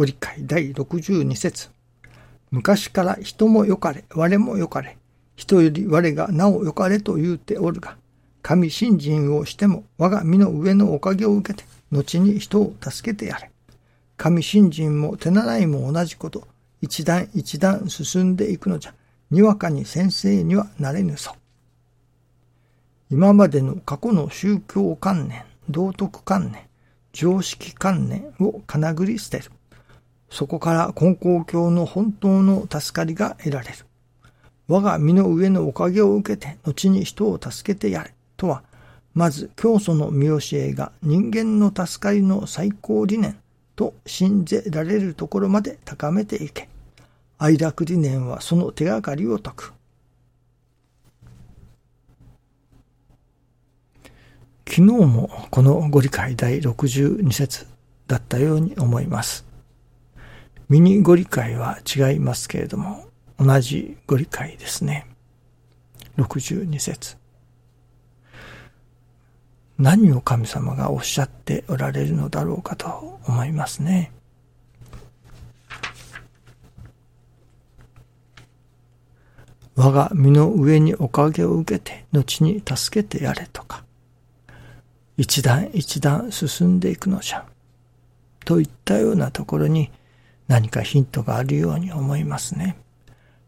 ご理解第62節昔から人もよかれ、我もよかれ、人より我がなおよかれと言うておるが、神信心をしても我が身の上のおかげを受けて、後に人を助けてやれ。神信心も手習いも同じこと、一段一段進んでいくのじゃ、にわかに先生にはなれぬそう。今までの過去の宗教観念、道徳観念、常識観念をかなぐり捨てる。そこから根高教の本当の助かりが得られる。我が身の上のおかげを受けて、後に人を助けてやれ。とは、まず教祖の見教えが人間の助かりの最高理念と信じられるところまで高めていけ。愛楽理念はその手がかりを解く。昨日もこのご理解第62節だったように思います。ミニご理解は違いますけれども、同じご理解ですね。62節何を神様がおっしゃっておられるのだろうかと思いますね。我が身の上におかげを受けて後に助けてやれとか、一段一段進んでいくのじゃ。といったようなところに何かヒントがあるように思いますね。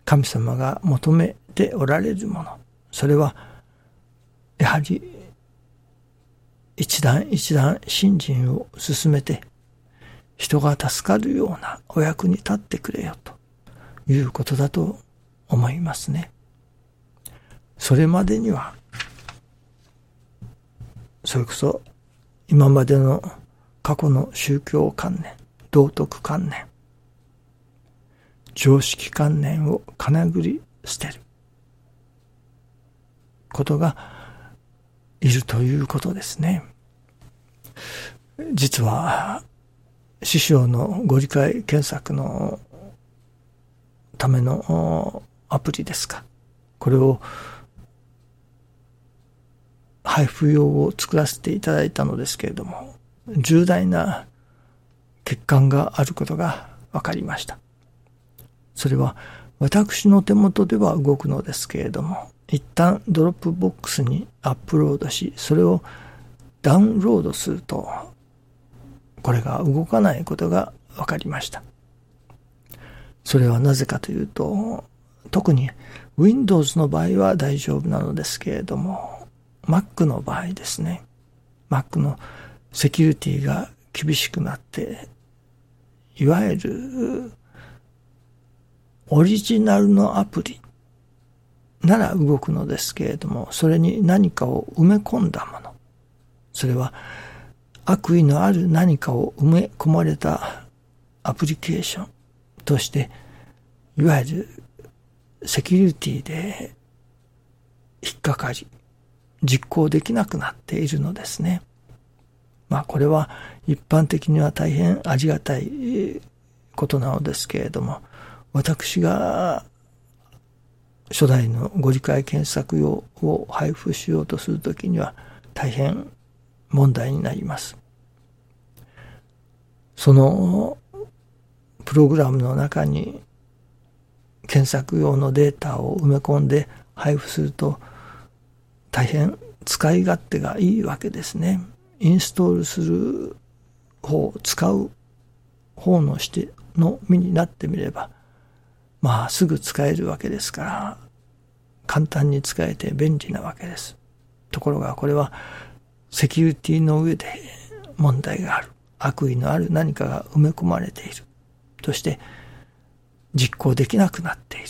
神様が求めておられるもの、それは、やはり、一段一段信心を進めて、人が助かるようなお役に立ってくれよということだと思いますね。それまでには、それこそ今までの過去の宗教観念、道徳観念、常識観念をかなぐり捨てることがいるということですね。実は、師匠のご理解検索のためのアプリですか。これを配布用を作らせていただいたのですけれども、重大な欠陥があることが分かりました。それは私の手元では動くのですけれども、一旦ドロップボックスにアップロードし、それをダウンロードすると、これが動かないことが分かりました。それはなぜかというと、特に Windows の場合は大丈夫なのですけれども、Mac の場合ですね、Mac のセキュリティが厳しくなって、いわゆるオリジナルのアプリなら動くのですけれども、それに何かを埋め込んだもの。それは悪意のある何かを埋め込まれたアプリケーションとして、いわゆるセキュリティで引っかかり、実行できなくなっているのですね。まあこれは一般的には大変ありがたいことなのですけれども、私が初代のご理解検索用を配布しようとするときには大変問題になります。そのプログラムの中に検索用のデータを埋め込んで配布すると大変使い勝手がいいわけですね。インストールする方、使う方のしての身になってみればまあすぐ使えるわけですから、簡単に使えて便利なわけです。ところがこれはセキュリティの上で問題がある。悪意のある何かが埋め込まれている。として実行できなくなっている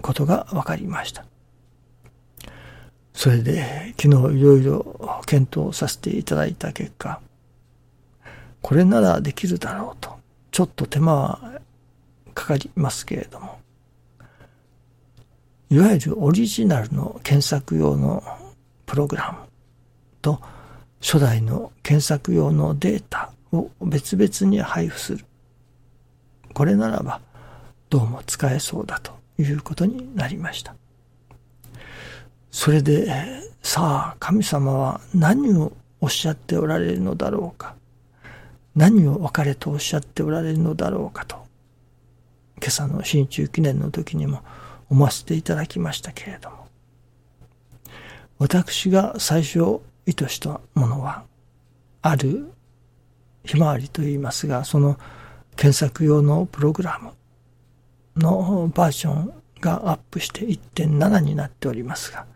ことが分かりました。それで昨日いろいろ検討させていただいた結果、これならできるだろうと、ちょっと手間はかかりますけれども、いわゆるオリジナルの検索用のプログラムと初代の検索用のデータを別々に配布する。これならばどうも使えそうだということになりました。それで、さあ神様は何をおっしゃっておられるのだろうか。何を別れとおっしゃっておられるのだろうかと、今朝の新中記念の時にも思わせていただきましたけれども、私が最初意図したものは、あるひまわりと言いますが、その検索用のプログラムのバージョンがアップして1.7になっておりますが、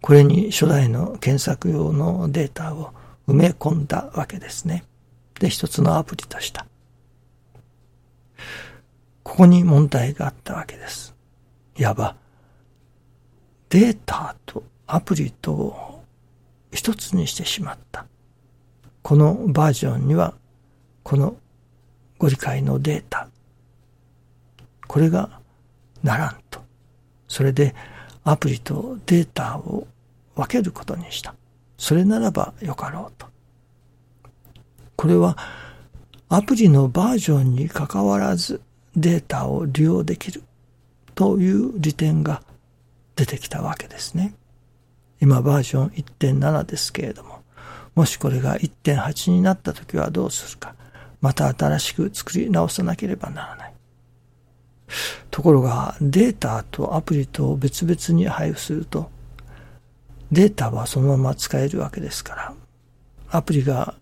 これに初代の検索用のデータを埋め込んだわけですね。で、一つのアプリとした。ここに問題があったわけです。いわば、データとアプリと一つにしてしまった。このバージョンには、このご理解のデータ、これがならんと。それでアプリとデータを分けることにした。それならばよかろうと。これはアプリのバージョンにかかわらずデータを利用できるという利点が出てきたわけですね。今バージョン1.7ですけれども、もしこれが1.8になった時はどうするか、また新しく作り直さなければならない。ところがデータとアプリと別々に配布すると、データはそのまま使えるわけですから、アプリが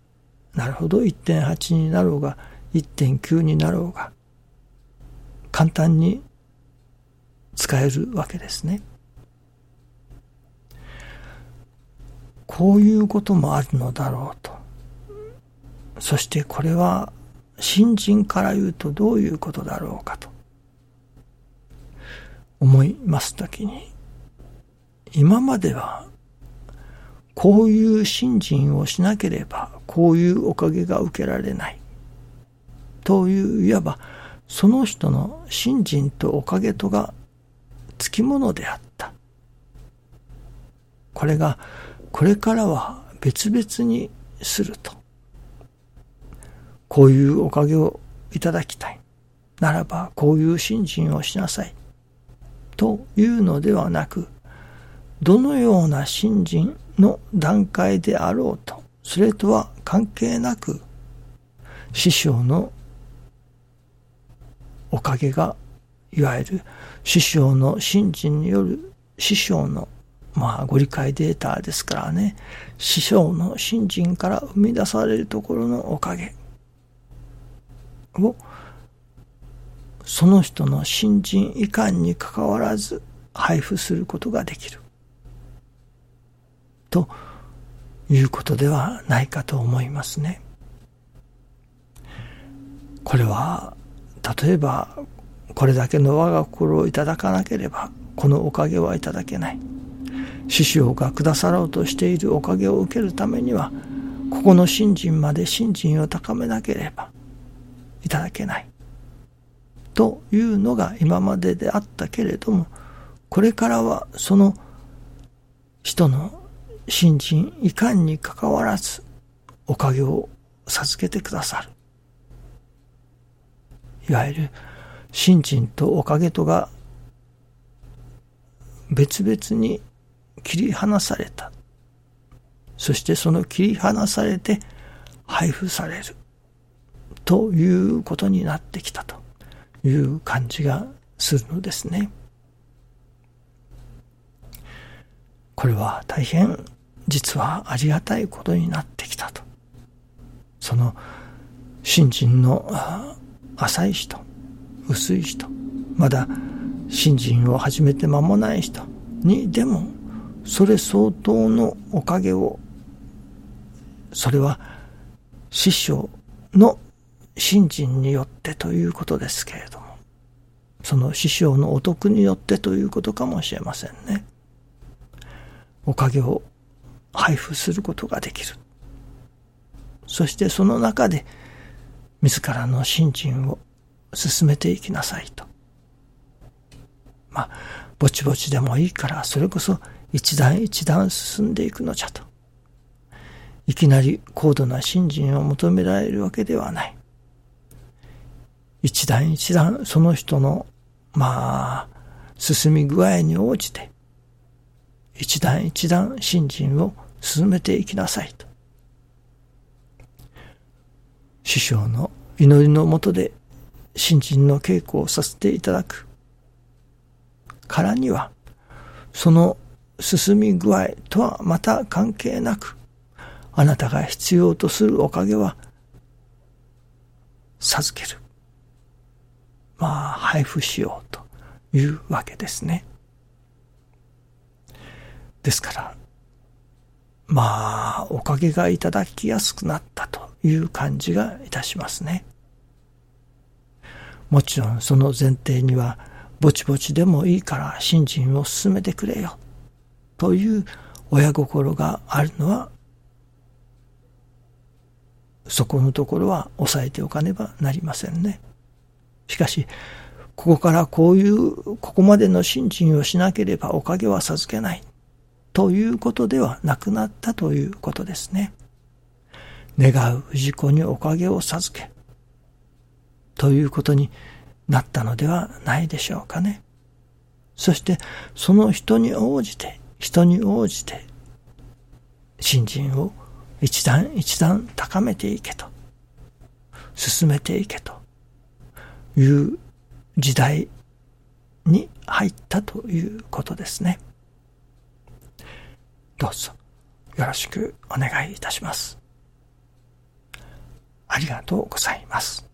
なるほど1.8になろうが1.9になろうが簡単に使えるわけですね。こういうこともあるのだろうと。そしてこれは新人から言うとどういうことだろうかと思いますときに今まではこういう信心をしなければ、こういうおかげが受けられない。という、いわば、その人の信心とおかげとがつきものであった。これが、これからは別々にすると。こういうおかげをいただきたい。ならば、こういう信心をしなさい。というのではなく、どのような信心の段階であろうと、それとは関係なく、師匠のおかげが、いわゆる師匠の信心による師匠のまあご理解データですからね、師匠の信心から生み出されるところのおかげを、その人の信心いかんにかかわらず配布することができる。ということではないかと思いますね。これは例えばこれだけの我が心をいただかなければこのおかげはいただけない。師匠がくださろうとしているおかげを受けるためにはここの信心まで信心を高めなければいただけない。というのが今までであったけれどもこれからはその人の信心いかんにかかわらずおかげを授けてくださる。いわゆる信心とおかげとが別々に切り離された。そしてその切り離されて配布される。ということになってきたという感じがするのですね。これは大変実はありがたいことになってきたと。その信心の浅い人、薄い人、まだ信心を始めて間もない人にでもそれ相当のおかげをそれは師匠の信心によってということですけれどもその師匠のお得によってということかもしれませんね。おかげを配布することができる。そしてその中で自らの信心を進めていきなさいと。まあ、ぼちぼちでもいいからそれこそ一段一段進んでいくのじゃと。いきなり高度な信心を求められるわけではない。一段一段その人の、まあ、進み具合に応じて、一段一段信心を進めていきなさいと。師匠の祈りのもとで新人の稽古をさせていただくからには、その進み具合とはまた関係なく、あなたが必要とするおかげは、授ける。まあ、配布しようというわけですね。ですから、まあ、おかげがいただきやすくなったいう感じがいたしますね。もちろんその前提には、ぼちぼちでもいいから信心を進めてくれよ、という親心があるのは、そこのところは抑えておかねばなりませんね。しかし、ここからこういう、ここまでの信心をしなければおかげは授けない。ということではなくなったということですね。願う氏子におかげを授け、ということになったのではないでしょうかね。そしてその人に応じて、人に応じて、信心を一段一段高めていけと、進めていけという時代に入ったということですね。どうぞよろしくお願いいたします。ありがとうございます。